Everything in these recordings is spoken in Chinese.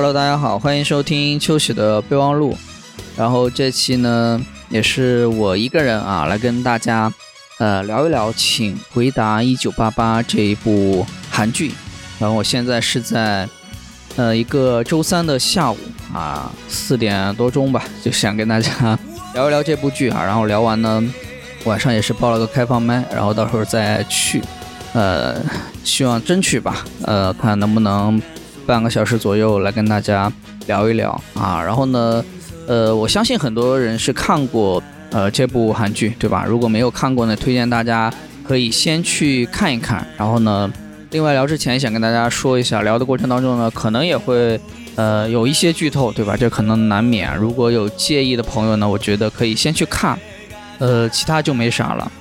Hello，大家好，欢迎收听秋喜的备忘录。然后这期呢，也是我一个人啊，来跟大家呃聊一聊《请回答一九八八》这一部韩剧。然后我现在是在呃一个周三的下午啊，四点多钟吧，就想跟大家 聊一聊这部剧啊。然后聊完呢，晚上也是报了个开放麦，然后到时候再去，呃，希望争取吧，呃，看能不能。半个小时左右来跟大家聊一聊啊，然后呢，呃，我相信很多人是看过呃这部韩剧，对吧？如果没有看过呢，推荐大家可以先去看一看。然后呢，另外聊之前想跟大家说一下，聊的过程当中呢，可能也会呃有一些剧透，对吧？这可能难免。如果有介意的朋友呢，我觉得可以先去看，呃，其他就没啥了。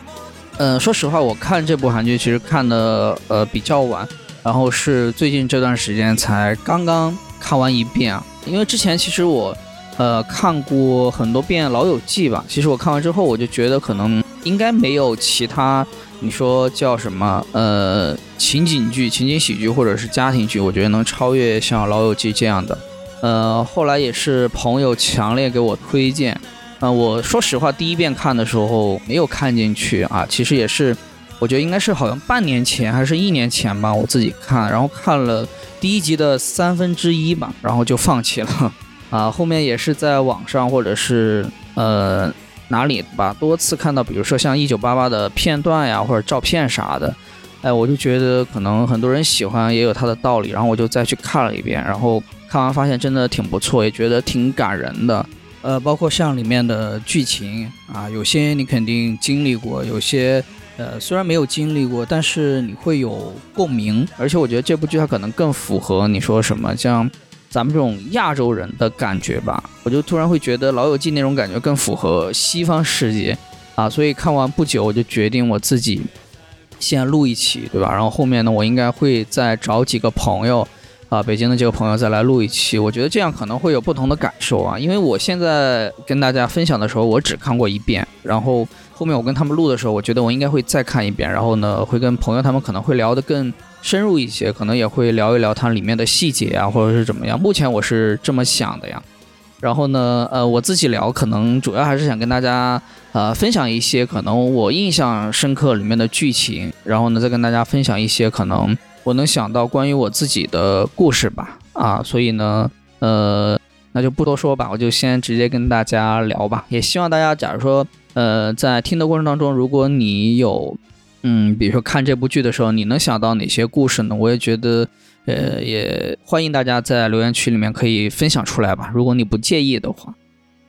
嗯，说实话，我看这部韩剧其实看的呃比较晚。然后是最近这段时间才刚刚看完一遍啊，因为之前其实我，呃，看过很多遍《老友记》吧。其实我看完之后，我就觉得可能应该没有其他你说叫什么呃情景剧、情景喜剧或者是家庭剧，我觉得能超越像《老友记》这样的。呃，后来也是朋友强烈给我推荐，啊，我说实话，第一遍看的时候没有看进去啊，其实也是。我觉得应该是好像半年前还是一年前吧，我自己看，然后看了第一集的三分之一吧，然后就放弃了。啊，后面也是在网上或者是呃哪里吧，多次看到，比如说像一九八八的片段呀或者照片啥的，哎，我就觉得可能很多人喜欢也有它的道理，然后我就再去看了一遍，然后看完发现真的挺不错，也觉得挺感人的。呃，包括像里面的剧情啊，有些你肯定经历过，有些。呃，虽然没有经历过，但是你会有共鸣，而且我觉得这部剧它可能更符合你说什么，像咱们这种亚洲人的感觉吧。我就突然会觉得《老友记》那种感觉更符合西方世界啊，所以看完不久我就决定我自己先录一期，对吧？然后后面呢，我应该会再找几个朋友啊，北京的几个朋友再来录一期。我觉得这样可能会有不同的感受啊，因为我现在跟大家分享的时候，我只看过一遍，然后。后面我跟他们录的时候，我觉得我应该会再看一遍，然后呢，会跟朋友他们可能会聊得更深入一些，可能也会聊一聊它里面的细节啊，或者是怎么样。目前我是这么想的呀。然后呢，呃，我自己聊，可能主要还是想跟大家呃分享一些可能我印象深刻里面的剧情，然后呢，再跟大家分享一些可能我能想到关于我自己的故事吧。啊，所以呢，呃，那就不多说吧，我就先直接跟大家聊吧。也希望大家，假如说。呃，在听的过程当中，如果你有，嗯，比如说看这部剧的时候，你能想到哪些故事呢？我也觉得，呃，也欢迎大家在留言区里面可以分享出来吧。如果你不介意的话，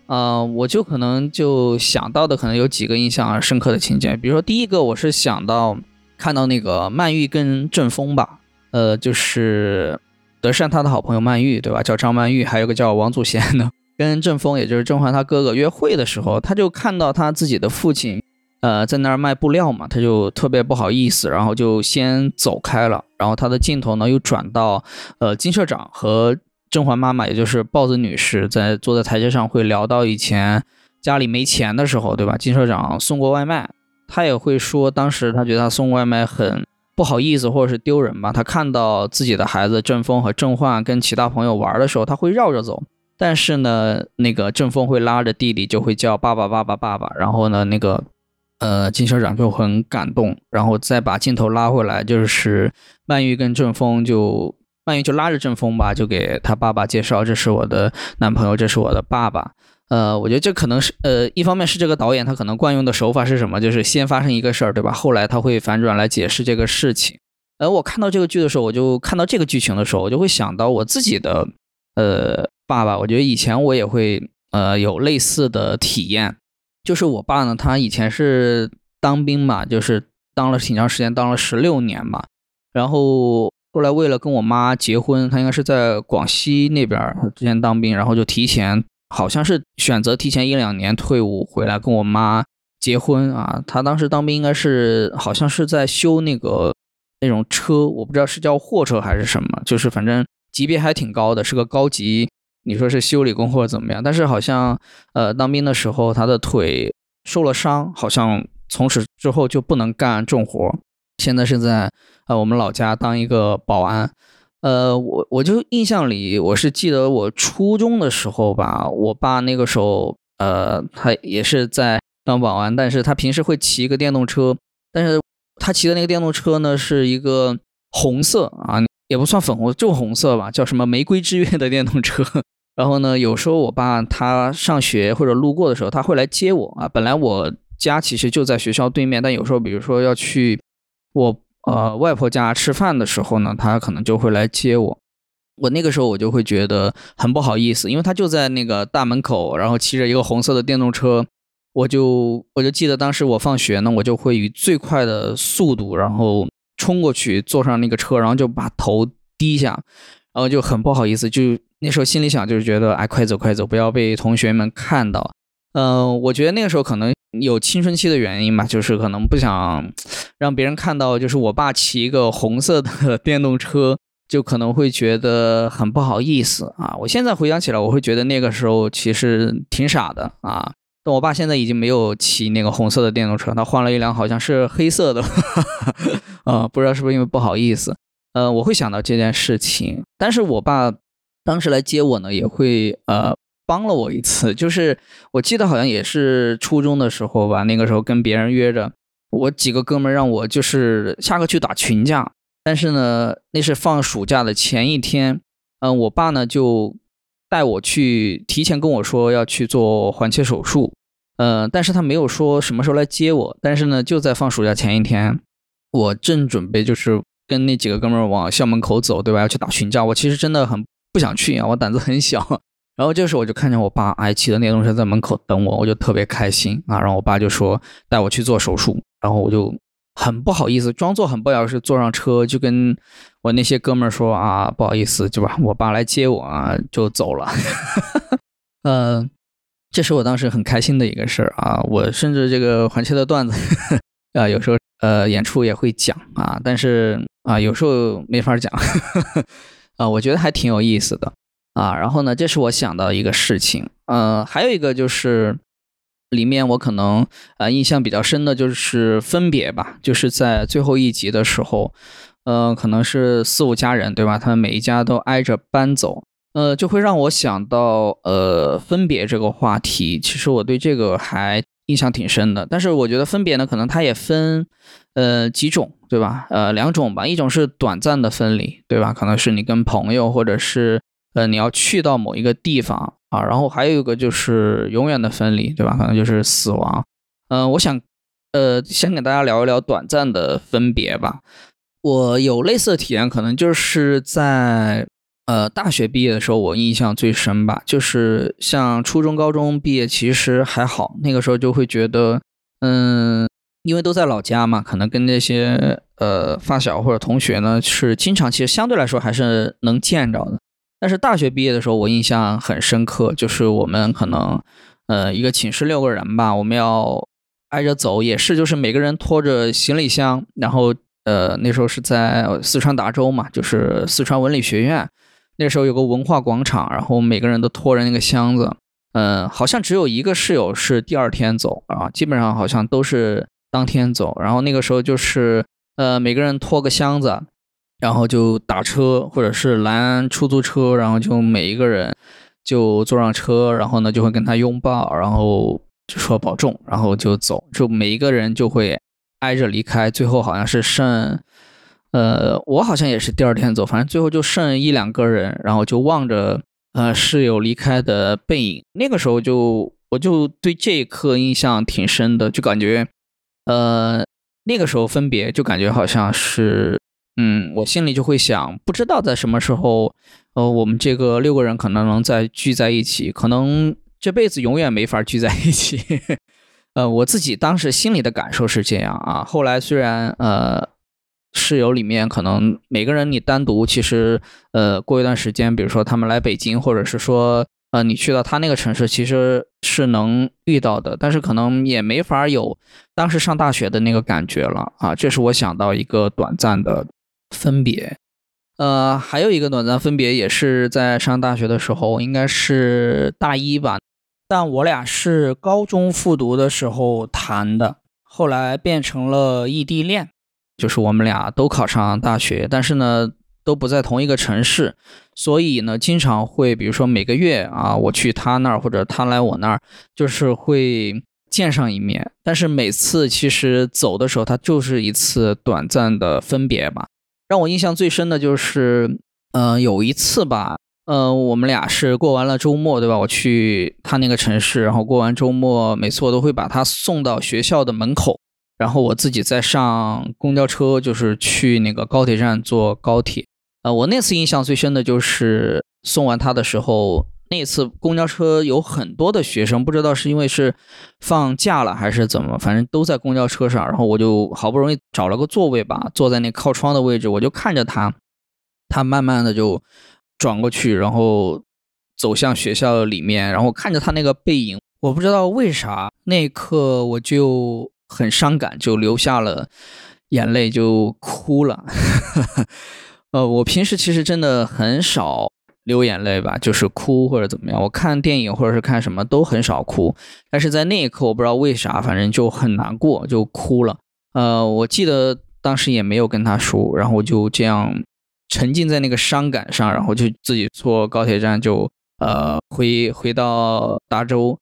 啊，我就可能就想到的可能有几个印象深刻的情节，比如说第一个，我是想到看到那个曼玉跟郑峰吧，呃，就是德善他的好朋友曼玉，对吧？叫张曼玉，还有个叫王祖贤的。跟郑峰，也就是甄嬛他哥哥约会的时候，他就看到他自己的父亲，呃，在那儿卖布料嘛，他就特别不好意思，然后就先走开了。然后他的镜头呢又转到，呃，金社长和甄嬛妈妈，也就是豹子女士，在坐在台阶上会聊到以前家里没钱的时候，对吧？金社长送过外卖，他也会说当时他觉得他送外卖很不好意思或者是丢人吧。他看到自己的孩子郑峰和郑焕跟其他朋友玩的时候，他会绕着走。但是呢，那个郑峰会拉着弟弟，就会叫爸爸爸爸爸爸。然后呢，那个呃金社长就很感动，然后再把镜头拉回来，就是曼玉跟郑峰就曼玉就拉着郑峰吧，就给他爸爸介绍，这是我的男朋友，这是我的爸爸。呃，我觉得这可能是呃一方面是这个导演他可能惯用的手法是什么，就是先发生一个事儿，对吧？后来他会反转来解释这个事情。而我看到这个剧的时候，我就看到这个剧情的时候，我就会想到我自己的呃。爸爸，我觉得以前我也会呃有类似的体验，就是我爸呢，他以前是当兵嘛，就是当了挺长时间，当了十六年嘛，然后后来为了跟我妈结婚，他应该是在广西那边之前当兵，然后就提前好像是选择提前一两年退伍回来跟我妈结婚啊。他当时当兵应该是好像是在修那个那种车，我不知道是叫货车还是什么，就是反正级别还挺高的，是个高级。你说是修理工或者怎么样？但是好像，呃，当兵的时候他的腿受了伤，好像从此之后就不能干重活。现在是在呃我们老家当一个保安，呃，我我就印象里，我是记得我初中的时候吧，我爸那个时候，呃，他也是在当保安，但是他平时会骑一个电动车，但是他骑的那个电动车呢，是一个红色啊，也不算粉红，就红色吧，叫什么玫瑰之月的电动车。然后呢，有时候我爸他上学或者路过的时候，他会来接我啊。本来我家其实就在学校对面，但有时候比如说要去我。呃，外婆家吃饭的时候呢，他可能就会来接我。我那个时候我就会觉得很不好意思，因为他就在那个大门口，然后骑着一个红色的电动车。我就我就记得当时我放学呢，我就会以最快的速度，然后冲过去坐上那个车，然后就把头低下，然后就很不好意思。就那时候心里想，就是觉得哎，快走快走，不要被同学们看到。嗯，我觉得那个时候可能。有青春期的原因吧，就是可能不想让别人看到，就是我爸骑一个红色的 电动车，就可能会觉得很不好意思啊。我现在回想起来，我会觉得那个时候其实挺傻的啊。但我爸现在已经没有骑那个红色的电动车，他换了一辆好像是黑色的，啊，不知道是不是因为不好意思。呃，我会想到这件事情，但是我爸当时来接我呢，也会呃。帮了我一次，就是我记得好像也是初中的时候吧，那个时候跟别人约着，我几个哥们让我就是下课去打群架，但是呢，那是放暑假的前一天，嗯，我爸呢就带我去，提前跟我说要去做环切手术，嗯，但是他没有说什么时候来接我，但是呢，就在放暑假前一天，我正准备就是跟那几个哥们往校门口走，对吧？要去打群架，我其实真的很不想去啊，我胆子很小。然后这时候我就看见我爸哎骑的电动车在门口等我，我就特别开心啊。然后我爸就说带我去做手术，然后我就很不好意思，装作很不好意思坐上车，就跟我那些哥们儿说啊不好意思，就吧？我爸来接我啊，就走了。嗯，这是我当时很开心的一个事儿啊。我甚至这个环切的段子 啊，有时候呃演出也会讲啊，但是啊有时候没法讲 啊，我觉得还挺有意思的。啊，然后呢，这是我想到一个事情，呃，还有一个就是里面我可能呃印象比较深的就是分别吧，就是在最后一集的时候，呃，可能是四五家人对吧？他们每一家都挨着搬走，呃，就会让我想到呃分别这个话题。其实我对这个还印象挺深的，但是我觉得分别呢，可能它也分呃几种对吧？呃，两种吧，一种是短暂的分离对吧？可能是你跟朋友或者是。呃，你要去到某一个地方啊，然后还有一个就是永远的分离，对吧？可能就是死亡。嗯，我想，呃，先给大家聊一聊短暂的分别吧。我有类似的体验，可能就是在呃大学毕业的时候，我印象最深吧。就是像初中、高中毕业，其实还好，那个时候就会觉得，嗯，因为都在老家嘛，可能跟那些呃发小或者同学呢，是经常，其实相对来说还是能见着的。但是大学毕业的时候，我印象很深刻，就是我们可能，呃，一个寝室六个人吧，我们要挨着走，也是就是每个人拖着行李箱，然后，呃，那时候是在四川达州嘛，就是四川文理学院，那时候有个文化广场，然后每个人都拖着那个箱子，嗯，好像只有一个室友是第二天走啊，基本上好像都是当天走，然后那个时候就是，呃，每个人拖个箱子。然后就打车，或者是拦出租车，然后就每一个人就坐上车，然后呢就会跟他拥抱，然后就说保重，然后就走，就每一个人就会挨着离开。最后好像是剩，呃，我好像也是第二天走，反正最后就剩一两个人，然后就望着呃室友离开的背影。那个时候就我就对这一刻印象挺深的，就感觉呃那个时候分别就感觉好像是。嗯，我心里就会想，不知道在什么时候，呃，我们这个六个人可能能再聚在一起，可能这辈子永远没法聚在一起。呃，我自己当时心里的感受是这样啊。后来虽然呃，室友里面可能每个人你单独，其实呃，过一段时间，比如说他们来北京，或者是说呃，你去到他那个城市，其实是能遇到的，但是可能也没法有当时上大学的那个感觉了啊。这是我想到一个短暂的。分别，呃，还有一个短暂分别，也是在上大学的时候，应该是大一吧。但我俩是高中复读的时候谈的，后来变成了异地恋，就是我们俩都考上大学，但是呢，都不在同一个城市，所以呢，经常会比如说每个月啊，我去他那儿或者他来我那儿，就是会见上一面。但是每次其实走的时候，他就是一次短暂的分别吧。让我印象最深的就是，呃，有一次吧，呃，我们俩是过完了周末，对吧？我去他那个城市，然后过完周末，每次我都会把他送到学校的门口。然后我自己再上公交车，就是去那个高铁站坐高铁。呃，我那次印象最深的就是送完他的时候，那次公交车有很多的学生，不知道是因为是放假了还是怎么，反正都在公交车上。然后我就好不容易找了个座位吧，坐在那靠窗的位置，我就看着他，他慢慢的就转过去，然后走向学校里面，然后看着他那个背影，我不知道为啥那一刻我就。很伤感，就流下了眼泪，就哭了。呃，我平时其实真的很少流眼泪吧，就是哭或者怎么样。我看电影或者是看什么都很少哭，但是在那一刻，我不知道为啥，反正就很难过，就哭了。呃，我记得当时也没有跟他说，然后就这样沉浸在那个伤感上，然后就自己坐高铁站就呃回回到达州。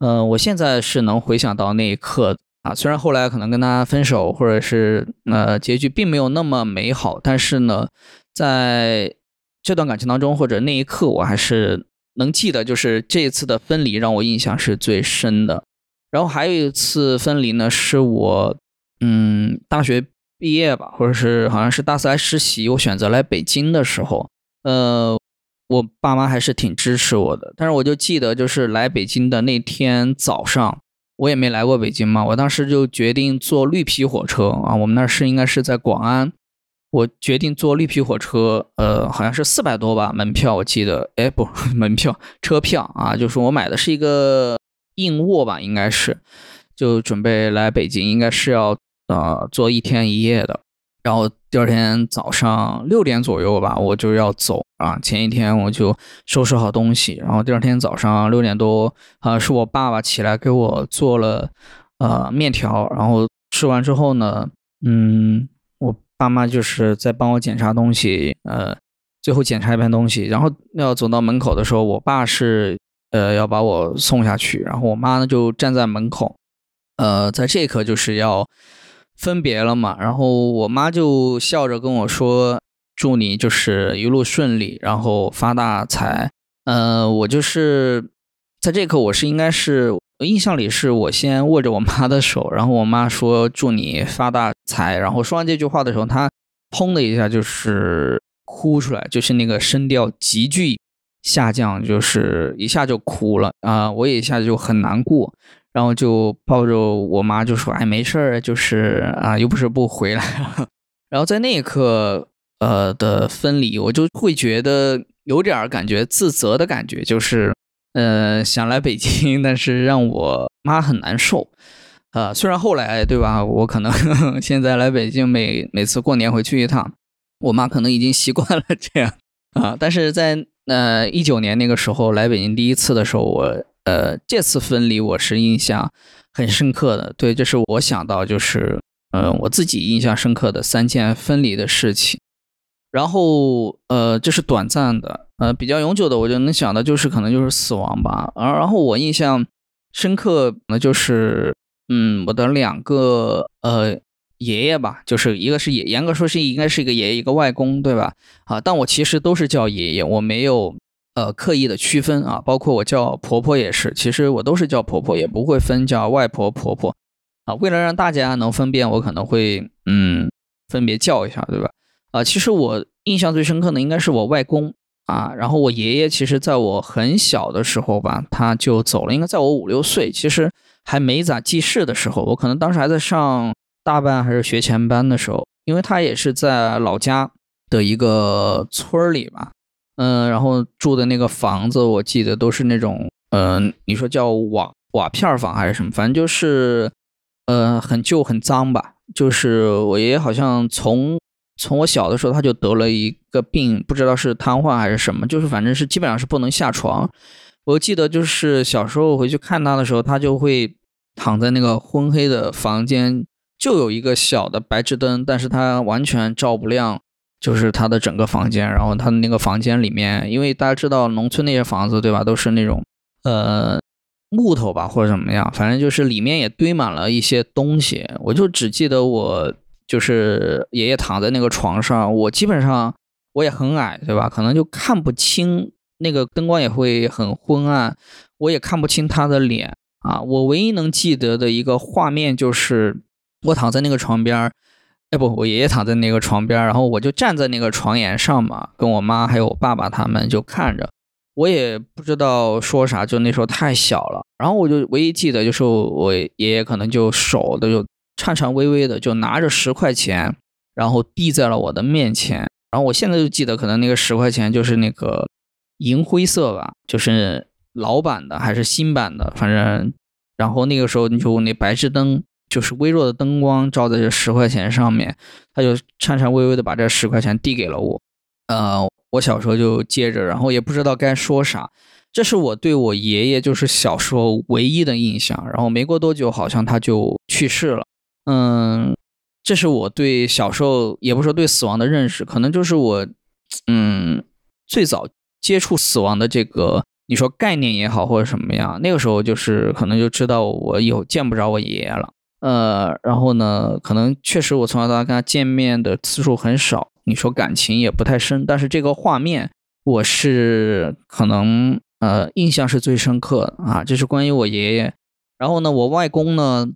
嗯，我现在是能回想到那一刻。啊，虽然后来可能跟他分手，或者是呃结局并没有那么美好，但是呢，在这段感情当中，或者那一刻，我还是能记得，就是这一次的分离让我印象是最深的。然后还有一次分离呢，是我嗯大学毕业吧，或者是好像是大四来实习，我选择来北京的时候，呃，我爸妈还是挺支持我的。但是我就记得，就是来北京的那天早上。我也没来过北京嘛，我当时就决定坐绿皮火车啊。我们那是应该是在广安，我决定坐绿皮火车，呃，好像是四百多吧门票，我记得，哎不，门票车票啊，就是我买的是一个硬卧吧，应该是，就准备来北京，应该是要呃坐一天一夜的。然后第二天早上六点左右吧，我就要走啊。前一天我就收拾好东西，然后第二天早上六点多，啊，是我爸爸起来给我做了呃面条，然后吃完之后呢，嗯，爸妈就是在帮我检查东西，呃，最后检查一遍东西，然后要走到门口的时候，我爸是呃要把我送下去，然后我妈呢就站在门口，呃，在这一刻就是要。分别了嘛，然后我妈就笑着跟我说：“祝你就是一路顺利，然后发大财。”呃，我就是在这刻，我是应该是我印象里是我先握着我妈的手，然后我妈说：“祝你发大财。”然后说完这句话的时候，她砰的一下就是哭出来，就是那个声调急剧下降，就是一下就哭了啊！我也一下就很难过。然后就抱着我妈就说：“哎，没事儿，就是啊，又不是不回来了。”然后在那一刻，呃的分离，我就会觉得有点感觉自责的感觉，就是呃想来北京，但是让我妈很难受。呃，虽然后来对吧，我可能 现在来北京，每每次过年回去一趟，我妈可能已经习惯了这样啊，但是在呃一九年那个时候来北京第一次的时候，我。呃，这次分离我是印象很深刻的。对，这是我想到就是，嗯，我自己印象深刻的三件分离的事情。然后，呃，这是短暂的，呃，比较永久的，我就能想的就是可能就是死亡吧。而然后我印象深刻那就是，嗯，我的两个呃爷爷吧，就是一个是爷，严格说是应该是一个爷爷，一个外公，对吧？啊，但我其实都是叫爷爷，我没有。呃，刻意的区分啊，包括我叫婆婆也是，其实我都是叫婆婆，也不会分叫外婆婆婆啊。为了让大家能分辨，我可能会嗯分别叫一下，对吧？啊，其实我印象最深刻的应该是我外公啊，然后我爷爷其实在我很小的时候吧，他就走了，应该在我五六岁，其实还没咋记事的时候，我可能当时还在上大班还是学前班的时候，因为他也是在老家的一个村里吧。嗯，然后住的那个房子，我记得都是那种，嗯，你说叫瓦瓦片房还是什么，反正就是，呃，很旧很脏吧。就是我爷爷好像从从我小的时候他就得了一个病，不知道是瘫痪还是什么，就是反正是基本上是不能下床。我记得就是小时候回去看他的时候，他就会躺在那个昏黑的房间，就有一个小的白炽灯，但是他完全照不亮。就是他的整个房间，然后他的那个房间里面，因为大家知道农村那些房子对吧，都是那种呃木头吧或者怎么样，反正就是里面也堆满了一些东西。我就只记得我就是爷爷躺在那个床上，我基本上我也很矮对吧，可能就看不清那个灯光也会很昏暗，我也看不清他的脸啊。我唯一能记得的一个画面就是我躺在那个床边儿。哎不，我爷爷躺在那个床边儿，然后我就站在那个床沿上嘛，跟我妈还有我爸爸他们就看着，我也不知道说啥，就那时候太小了。然后我就唯一记得就是我爷爷可能就手都就颤颤巍巍的就拿着十块钱，然后递在了我的面前。然后我现在就记得，可能那个十块钱就是那个银灰色吧，就是老版的还是新版的，反正，然后那个时候你就那白炽灯。就是微弱的灯光照在这十块钱上面，他就颤颤巍巍的把这十块钱递给了我。呃，我小时候就接着，然后也不知道该说啥。这是我对我爷爷就是小时候唯一的印象。然后没过多久，好像他就去世了。嗯，这是我对小时候也不说对死亡的认识，可能就是我嗯最早接触死亡的这个你说概念也好或者什么样，那个时候就是可能就知道我以后见不着我爷爷了。呃，然后呢，可能确实我从小到大跟他见面的次数很少，你说感情也不太深，但是这个画面我是可能呃印象是最深刻的啊，这是关于我爷爷。然后呢，我外公呢，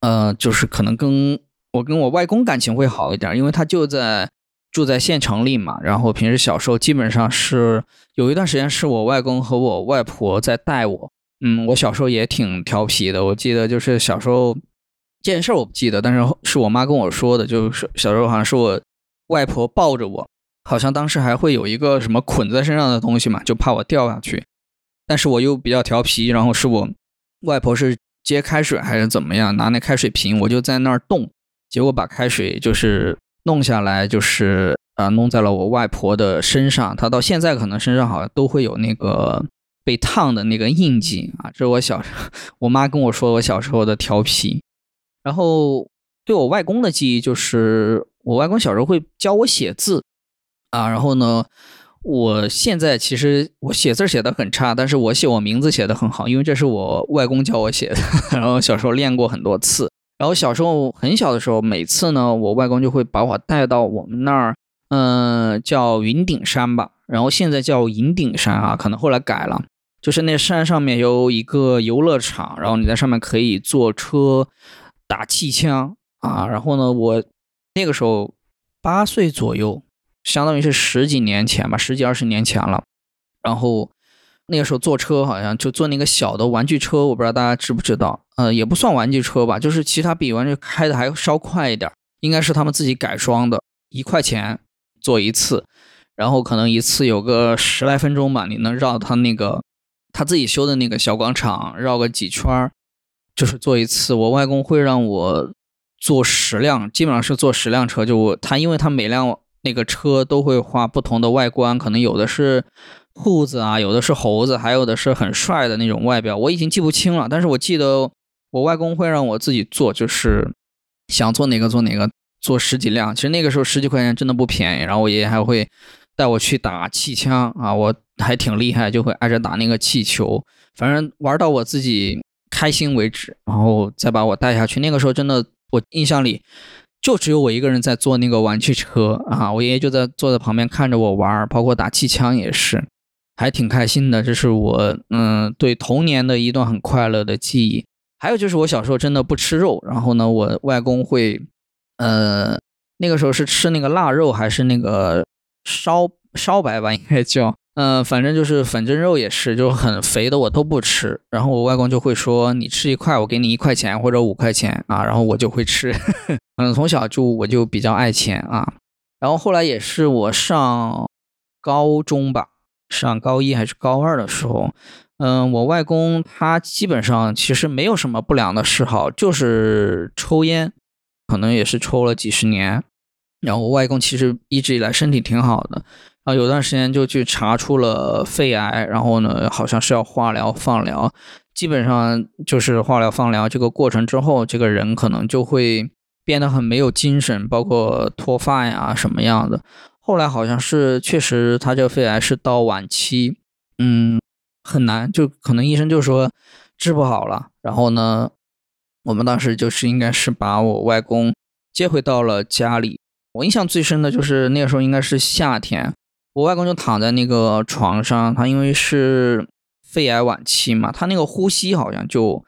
呃，就是可能跟我跟我外公感情会好一点，因为他就在住在县城里嘛。然后平时小时候基本上是有一段时间是我外公和我外婆在带我。嗯，我小时候也挺调皮的，我记得就是小时候。这件事我不记得，但是是我妈跟我说的，就是小时候好像是我外婆抱着我，好像当时还会有一个什么捆在身上的东西嘛，就怕我掉下去。但是我又比较调皮，然后是我外婆是接开水还是怎么样，拿那开水瓶，我就在那儿动，结果把开水就是弄下来，就是啊弄在了我外婆的身上。她到现在可能身上好像都会有那个被烫的那个印记啊。这是我小时候，我妈跟我说我小时候的调皮。然后对我外公的记忆就是，我外公小时候会教我写字啊。然后呢，我现在其实我写字写的很差，但是我写我名字写的很好，因为这是我外公教我写的。然后小时候练过很多次。然后小时候很小的时候，每次呢，我外公就会把我带到我们那儿，嗯，叫云顶山吧。然后现在叫银顶山啊，可能后来改了。就是那山上面有一个游乐场，然后你在上面可以坐车。打气枪啊，然后呢，我那个时候八岁左右，相当于是十几年前吧，十几二十年前了。然后那个时候坐车好像就坐那个小的玩具车，我不知道大家知不知道，呃，也不算玩具车吧，就是其他比玩具开的还稍快一点，应该是他们自己改装的，一块钱坐一次，然后可能一次有个十来分钟吧，你能绕他那个他自己修的那个小广场绕个几圈儿。就是坐一次，我外公会让我坐十辆，基本上是坐十辆车。就我他，因为他每辆那个车都会画不同的外观，可能有的是兔子啊，有的是猴子，还有的是很帅的那种外表，我已经记不清了。但是我记得我外公会让我自己做，就是想坐哪个坐哪个，坐十几辆。其实那个时候十几块钱真的不便宜。然后我爷爷还会带我去打气枪啊，我还挺厉害，就会挨着打那个气球，反正玩到我自己。开心为止，然后再把我带下去。那个时候真的，我印象里就只有我一个人在坐那个玩具车啊，我爷爷就在坐在旁边看着我玩，包括打气枪也是，还挺开心的。这是我嗯对童年的一段很快乐的记忆。还有就是我小时候真的不吃肉，然后呢，我外公会呃那个时候是吃那个腊肉还是那个烧烧白吧，应该叫。嗯，反正就是粉蒸肉也是，就很肥的我都不吃。然后我外公就会说：“你吃一块，我给你一块钱或者五块钱啊。”然后我就会吃。嗯，从小就我就比较爱钱啊。然后后来也是我上高中吧，上高一还是高二的时候，嗯，我外公他基本上其实没有什么不良的嗜好，就是抽烟，可能也是抽了几十年。然后我外公其实一直以来身体挺好的。啊，有段时间就去查出了肺癌，然后呢，好像是要化疗、放疗，基本上就是化疗、放疗这个过程之后，这个人可能就会变得很没有精神，包括脱发呀什么样的。后来好像是确实他这个肺癌是到晚期，嗯，很难，就可能医生就说治不好了。然后呢，我们当时就是应该是把我外公接回到了家里。我印象最深的就是那个时候应该是夏天，我外公就躺在那个床上，他因为是肺癌晚期嘛，他那个呼吸好像就。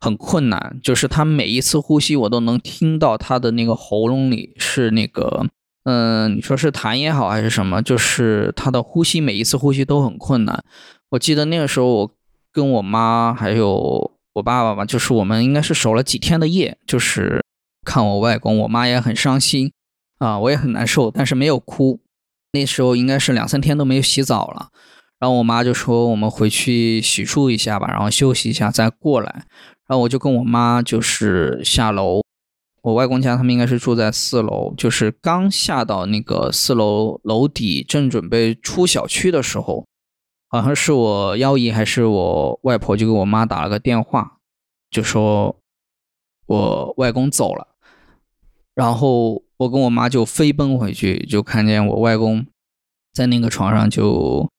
很困难，就是他每一次呼吸，我都能听到他的那个喉咙里是那个，嗯，你说是痰也好还是什么，就是他的呼吸每一次呼吸都很困难。我记得那个时候，我跟我妈还有我爸爸吧，就是我们应该是守了几天的夜，就是看我外公，我妈也很伤心啊，我也很难受，但是没有哭。那时候应该是两三天都没有洗澡了，然后我妈就说我们回去洗漱一下吧，然后休息一下再过来。然后我就跟我妈就是下楼，我外公家他们应该是住在四楼，就是刚下到那个四楼楼底，正准备出小区的时候，好像是我幺姨还是我外婆就给我妈打了个电话，就说我外公走了，然后我跟我妈就飞奔回去，就看见我外公在那个床上就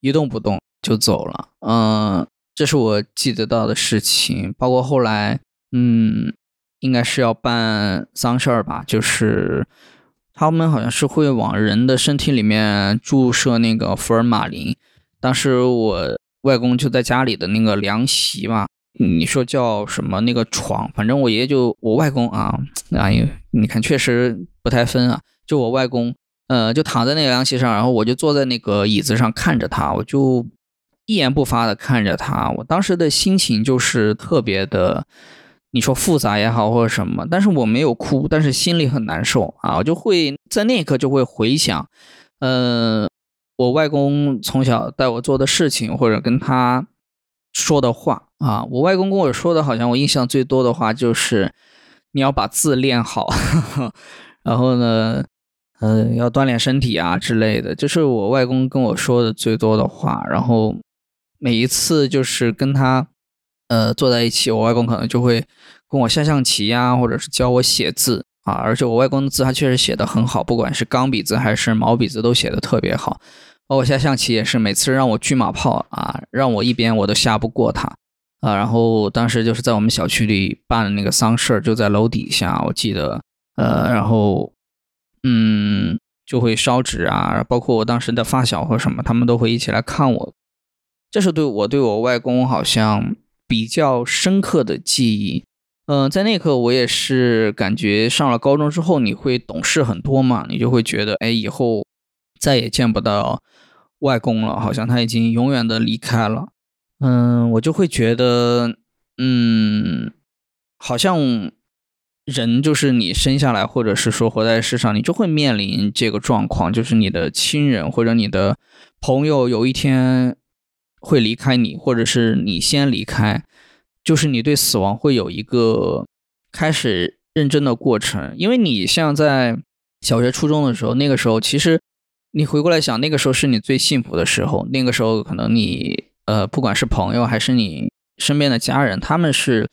一动不动就走了，嗯。这是我记得到的事情，包括后来，嗯，应该是要办丧事儿吧，就是他们好像是会往人的身体里面注射那个福尔马林。当时我外公就在家里的那个凉席嘛，你说叫什么那个床，反正我爷爷就我外公啊，哎呀，你看确实不太分啊，就我外公，呃，就躺在那个凉席上，然后我就坐在那个椅子上看着他，我就。一言不发的看着他，我当时的心情就是特别的，你说复杂也好或者什么，但是我没有哭，但是心里很难受啊，我就会在那一刻就会回想，呃，我外公从小带我做的事情或者跟他说的话啊，我外公跟我说的好像我印象最多的话就是你要把字练好，然后呢。呃，要锻炼身体啊之类的，就是我外公跟我说的最多的话。然后每一次就是跟他，呃，坐在一起，我外公可能就会跟我下象棋呀，或者是教我写字啊。而且我外公的字他确实写的很好，不管是钢笔字还是毛笔字都写的特别好。包括下象棋也是，每次让我车马炮啊，让我一边我都下不过他啊。然后当时就是在我们小区里办的那个丧事儿就在楼底下，我记得，呃，然后。嗯，就会烧纸啊，包括我当时的发小或什么，他们都会一起来看我。这是对我对我外公好像比较深刻的记忆。嗯，在那刻我也是感觉上了高中之后，你会懂事很多嘛，你就会觉得，哎，以后再也见不到外公了，好像他已经永远的离开了。嗯，我就会觉得，嗯，好像。人就是你生下来，或者是说活在世上，你就会面临这个状况，就是你的亲人或者你的朋友有一天会离开你，或者是你先离开，就是你对死亡会有一个开始认真的过程。因为你像在小学、初中的时候，那个时候其实你回过来想，那个时候是你最幸福的时候，那个时候可能你呃，不管是朋友还是你身边的家人，他们是。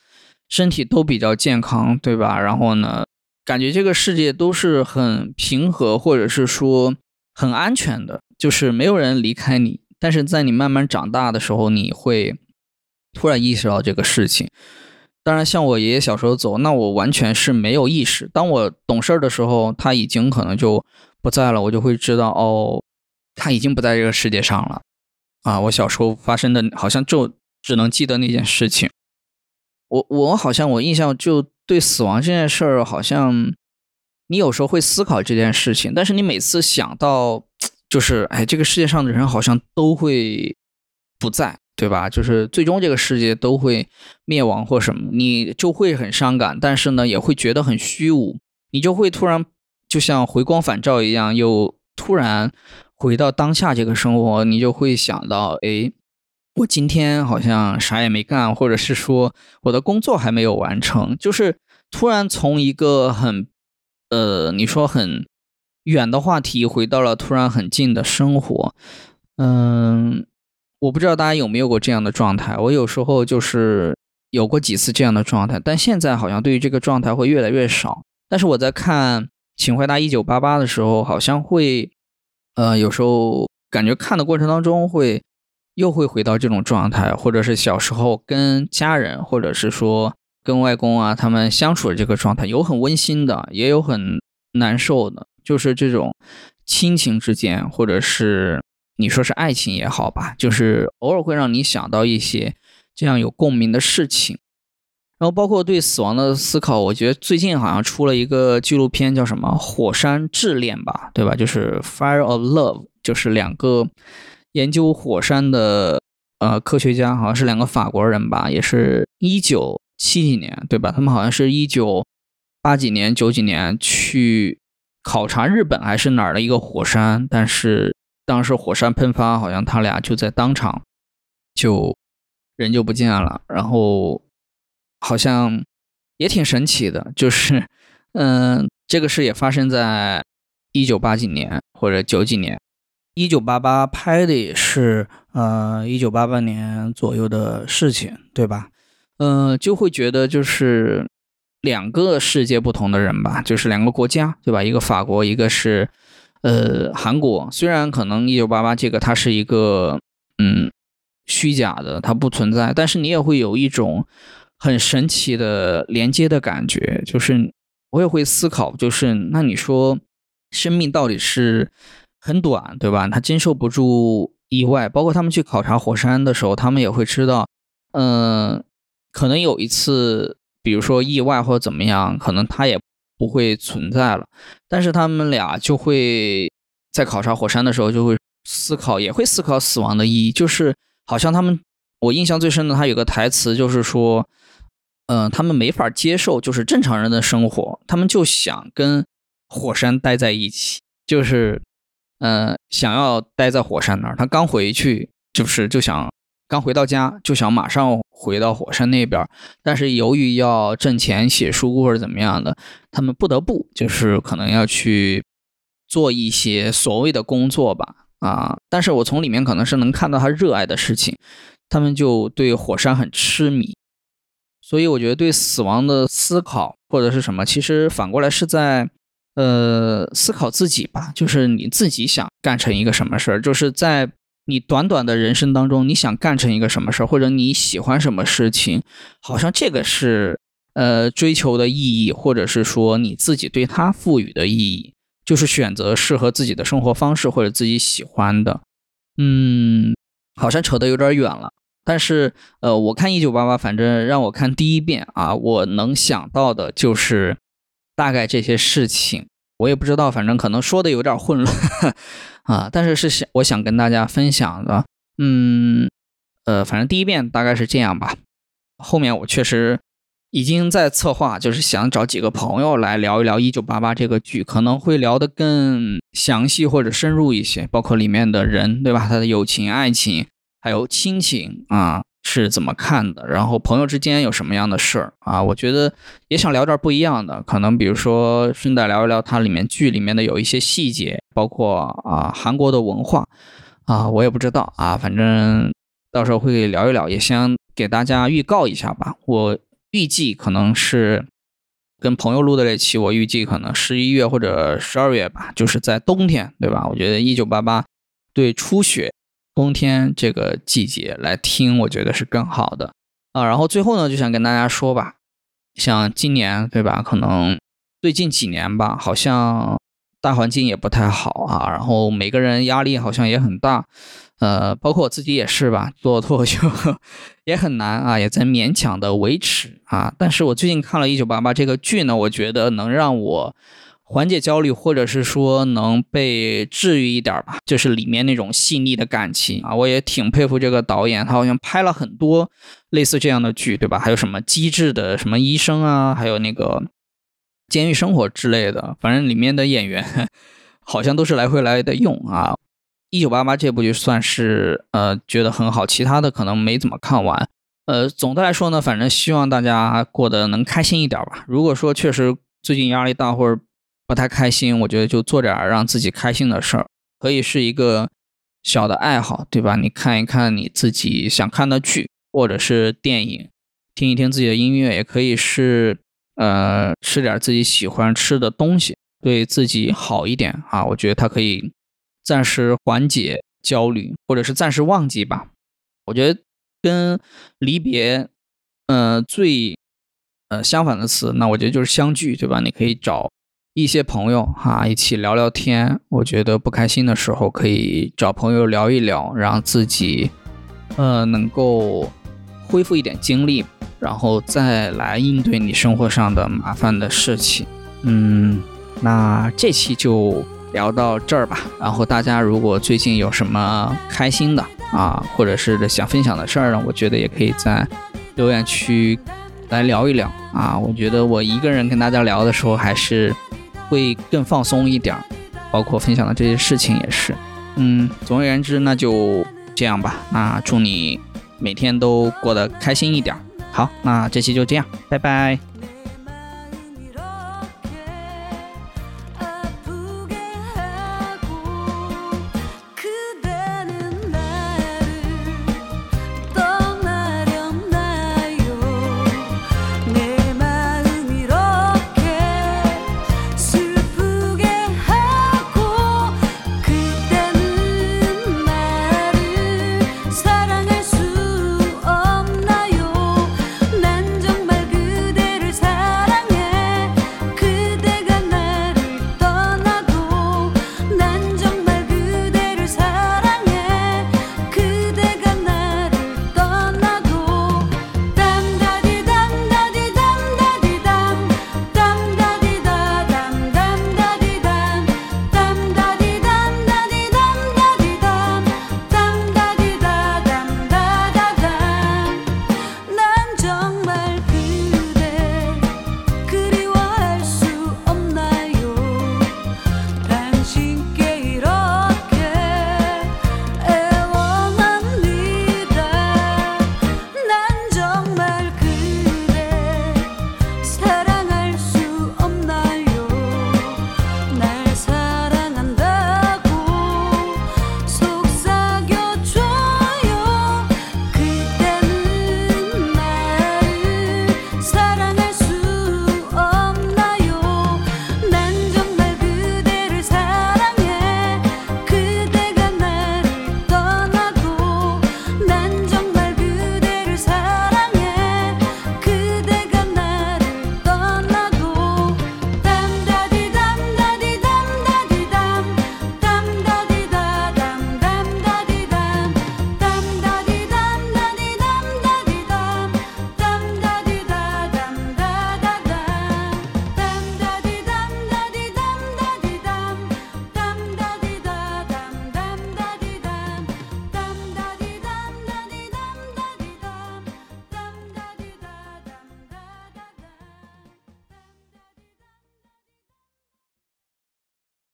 身体都比较健康，对吧？然后呢，感觉这个世界都是很平和，或者是说很安全的，就是没有人离开你。但是在你慢慢长大的时候，你会突然意识到这个事情。当然，像我爷爷小时候走，那我完全是没有意识。当我懂事儿的时候，他已经可能就不在了，我就会知道哦，他已经不在这个世界上了。啊，我小时候发生的，好像就只能记得那件事情。我我好像我印象就对死亡这件事儿，好像你有时候会思考这件事情，但是你每次想到，就是哎，这个世界上的人好像都会不在，对吧？就是最终这个世界都会灭亡或什么，你就会很伤感，但是呢，也会觉得很虚无，你就会突然就像回光返照一样，又突然回到当下这个生活，你就会想到，哎。我今天好像啥也没干，或者是说我的工作还没有完成，就是突然从一个很，呃，你说很远的话题，回到了突然很近的生活。嗯，我不知道大家有没有过这样的状态。我有时候就是有过几次这样的状态，但现在好像对于这个状态会越来越少。但是我在看《请回答一九八八》的时候，好像会呃，有时候感觉看的过程当中会又会回到这种状态，或者是小时候跟家人，或者是说跟外公啊他们相处的这个状态，有很温馨的，也有很难受的，就是这种亲情之间，或者是你说是爱情也好吧，就是偶尔会让你想到一些这样有共鸣的事情。然后包括对死亡的思考，我觉得最近好像出了一个纪录片，叫什么《火山炽恋》吧，对吧？就是 Fire of Love，就是两个研究火山的呃科学家，好像是两个法国人吧，也是一九七几年，对吧？他们好像是一九八几年、九几年去考察日本还是哪儿的一个火山，但是当时火山喷发，好像他俩就在当场就人就不见了，然后。好像也挺神奇的，就是，嗯，这个事也发生在一九八几年或者九几年，一九八八拍的也是，呃，一九八八年左右的事情，对吧？嗯，就会觉得就是两个世界不同的人吧，就是两个国家，对吧？一个法国，一个是呃韩国。虽然可能一九八八这个它是一个嗯虚假的，它不存在，但是你也会有一种。很神奇的连接的感觉，就是我也会思考，就是那你说生命到底是很短，对吧？他经受不住意外，包括他们去考察火山的时候，他们也会知道，嗯，可能有一次，比如说意外或者怎么样，可能他也不会存在了。但是他们俩就会在考察火山的时候，就会思考，也会思考死亡的意义，就是好像他们，我印象最深的，他有个台词就是说。嗯，他们没法接受就是正常人的生活，他们就想跟火山待在一起，就是，嗯，想要待在火山那儿。他刚回去，就是就想刚回到家，就想马上回到火山那边。但是由于要挣钱、写书或者怎么样的，他们不得不就是可能要去做一些所谓的工作吧。啊，但是我从里面可能是能看到他热爱的事情，他们就对火山很痴迷。所以我觉得对死亡的思考或者是什么，其实反过来是在，呃，思考自己吧。就是你自己想干成一个什么事儿，就是在你短短的人生当中，你想干成一个什么事儿，或者你喜欢什么事情，好像这个是呃追求的意义，或者是说你自己对它赋予的意义，就是选择适合自己的生活方式或者自己喜欢的。嗯，好像扯得有点远了。但是，呃，我看一九八八，反正让我看第一遍啊，我能想到的就是大概这些事情，我也不知道，反正可能说的有点混乱 啊。但是是想我想跟大家分享的，嗯，呃，反正第一遍大概是这样吧。后面我确实已经在策划，就是想找几个朋友来聊一聊一九八八这个剧，可能会聊得更详细或者深入一些，包括里面的人，对吧？他的友情、爱情。还有亲情啊是怎么看的？然后朋友之间有什么样的事儿啊？我觉得也想聊点不一样的，可能比如说顺带聊一聊它里面剧里面的有一些细节，包括啊韩国的文化啊，我也不知道啊，反正到时候会聊一聊，也先给大家预告一下吧。我预计可能是跟朋友录的这期，我预计可能十一月或者十二月吧，就是在冬天，对吧？我觉得一九八八对初雪。冬天这个季节来听，我觉得是更好的啊。然后最后呢，就想跟大家说吧，像今年对吧？可能最近几年吧，好像大环境也不太好啊。然后每个人压力好像也很大，呃，包括我自己也是吧，做脱口秀也很难啊，也在勉强的维持啊。但是我最近看了一九八八这个剧呢，我觉得能让我。缓解焦虑，或者是说能被治愈一点吧，就是里面那种细腻的感情啊，我也挺佩服这个导演，他好像拍了很多类似这样的剧，对吧？还有什么机智的什么医生啊，还有那个监狱生活之类的，反正里面的演员 好像都是来回来的用啊。一九八八这部就算是呃觉得很好，其他的可能没怎么看完。呃，总的来说呢，反正希望大家过得能开心一点吧。如果说确实最近压力大或者不太开心，我觉得就做点让自己开心的事儿，可以是一个小的爱好，对吧？你看一看你自己想看的剧，或者是电影，听一听自己的音乐，也可以是呃吃点自己喜欢吃的东西，对自己好一点啊。我觉得它可以暂时缓解焦虑，或者是暂时忘记吧。我觉得跟离别，呃，最呃相反的词，那我觉得就是相聚，对吧？你可以找一些朋友哈，一起聊聊天。我觉得不开心的时候，可以找朋友聊一聊，让自己呃能够恢复一点精力，然后再来应对你生活上的麻烦的事情。嗯，那这期就。聊到这儿吧，然后大家如果最近有什么开心的啊，或者是想分享的事儿呢，我觉得也可以在留言区来聊一聊啊。我觉得我一个人跟大家聊的时候还是会更放松一点儿，包括分享的这些事情也是。嗯，总而言之，那就这样吧。那祝你每天都过得开心一点儿。好，那这期就这样，拜拜。